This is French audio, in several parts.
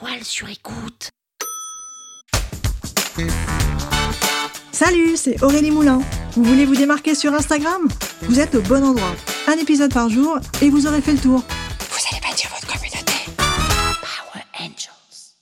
La toile sur écoute. Salut, c'est Aurélie Moulin. Vous voulez vous démarquer sur Instagram? Vous êtes au bon endroit. Un épisode par jour et vous aurez fait le tour. Vous allez bâtir votre communauté. Power Angels.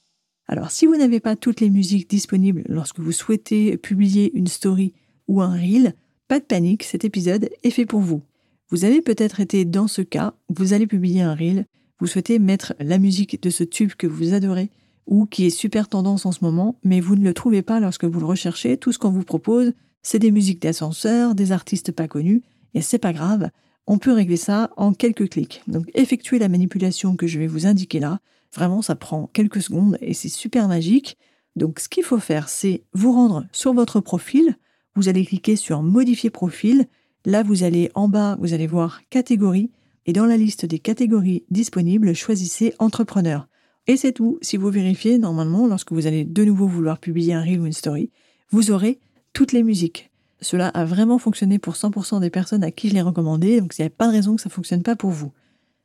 Alors, si vous n'avez pas toutes les musiques disponibles lorsque vous souhaitez publier une story ou un reel, pas de panique, cet épisode est fait pour vous. Vous avez peut-être été dans ce cas, vous allez publier un reel, vous souhaitez mettre la musique de ce tube que vous adorez ou qui est super tendance en ce moment, mais vous ne le trouvez pas lorsque vous le recherchez, tout ce qu'on vous propose, c'est des musiques d'ascenseur, des artistes pas connus, et c'est pas grave, on peut régler ça en quelques clics. Donc effectuez la manipulation que je vais vous indiquer là, vraiment ça prend quelques secondes et c'est super magique. Donc ce qu'il faut faire, c'est vous rendre sur votre profil, vous allez cliquer sur modifier profil, là vous allez en bas, vous allez voir catégorie, et dans la liste des catégories disponibles, choisissez entrepreneur. Et c'est tout. Si vous vérifiez, normalement, lorsque vous allez de nouveau vouloir publier un reel ou story, vous aurez toutes les musiques. Cela a vraiment fonctionné pour 100% des personnes à qui je l'ai recommandé, donc il n'y a pas de raison que ça ne fonctionne pas pour vous.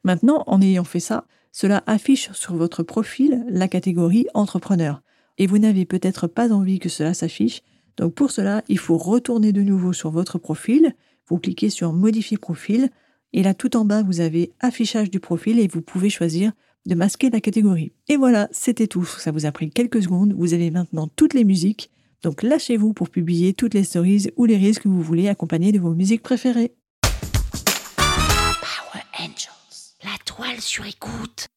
Maintenant, en ayant fait ça, cela affiche sur votre profil la catégorie entrepreneur. Et vous n'avez peut-être pas envie que cela s'affiche, donc pour cela, il faut retourner de nouveau sur votre profil, vous cliquez sur modifier profil, et là, tout en bas, vous avez affichage du profil et vous pouvez choisir de masquer la catégorie. Et voilà, c'était tout. Ça vous a pris quelques secondes. Vous avez maintenant toutes les musiques. Donc lâchez-vous pour publier toutes les stories ou les risques que vous voulez accompagner de vos musiques préférées. Power Angels. La toile sur écoute.